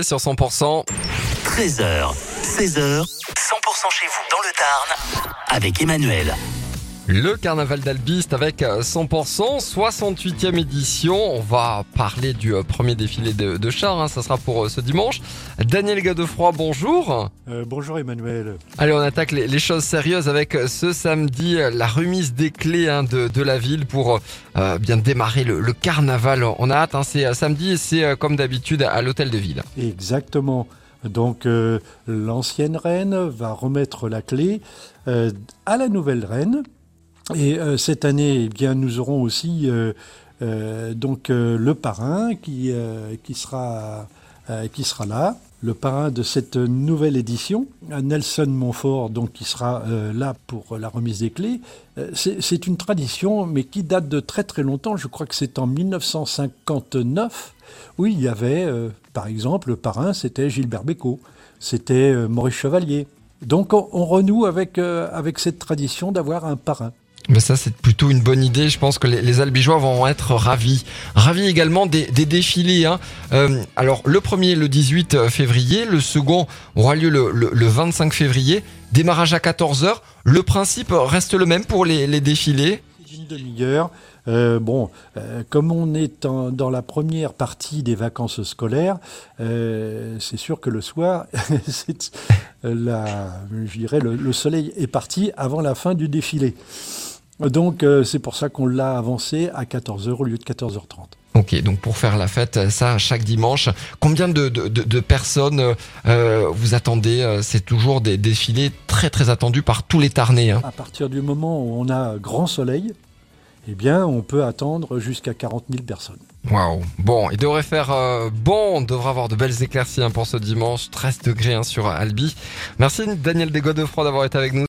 sur 100%. 13h, 16h, 100% chez vous dans le Tarn avec Emmanuel. Le carnaval d'Albiste avec 100%, 68e édition. On va parler du euh, premier défilé de, de chars, hein, ça sera pour euh, ce dimanche. Daniel Gadefroy, bonjour. Euh, bonjour Emmanuel. Allez, on attaque les, les choses sérieuses avec euh, ce samedi euh, la remise des clés hein, de, de la ville pour euh, bien démarrer le, le carnaval. On a hâte, hein, c'est euh, samedi et c'est euh, comme d'habitude à l'hôtel de ville. Exactement. Donc euh, l'ancienne reine va remettre la clé euh, à la nouvelle reine. Et euh, cette année, eh bien, nous aurons aussi euh, euh, donc le parrain qui qui sera qui sera là, le parrain de cette nouvelle édition, Nelson Montfort, donc qui sera là pour la remise des clés. C'est une tradition, mais qui date de très très longtemps. Je crois que c'est en 1959 où il y avait, par exemple, le parrain, c'était Gilbert Bécaud, c'était Maurice Chevalier. Donc on, on renoue avec avec cette tradition d'avoir un parrain. Mais ça, c'est plutôt une bonne idée. Je pense que les, Albigeois vont être ravis. Ravis également des, des défilés. Hein. Euh, alors, le premier, le 18 février. Le second aura lieu le, le, le 25 février. Démarrage à 14h. Le principe reste le même pour les, les défilés. C'est une demi-heure. Euh, bon, euh, comme on est dans la première partie des vacances scolaires, euh, c'est sûr que le soir, la, le, le soleil est parti avant la fin du défilé. Donc euh, c'est pour ça qu'on l'a avancé à 14h au lieu de 14h30. Ok, donc pour faire la fête, ça, chaque dimanche. Combien de, de, de- de personnes euh, vous attendez Euh, C'est toujours des défilés très très attendus par tous les Tarnais. Hein. À partir du moment où on a grand soleil, eh bien, on peut attendre jusqu'à 40 000 personnes. Waouh. Bon, il devrait faire euh, bon, on devrait avoir de belles éclaircies hein, pour ce dimanche. 13 degrés hein, sur Albi. Merci Daniel Desgodefroy d'avoir été avec nous.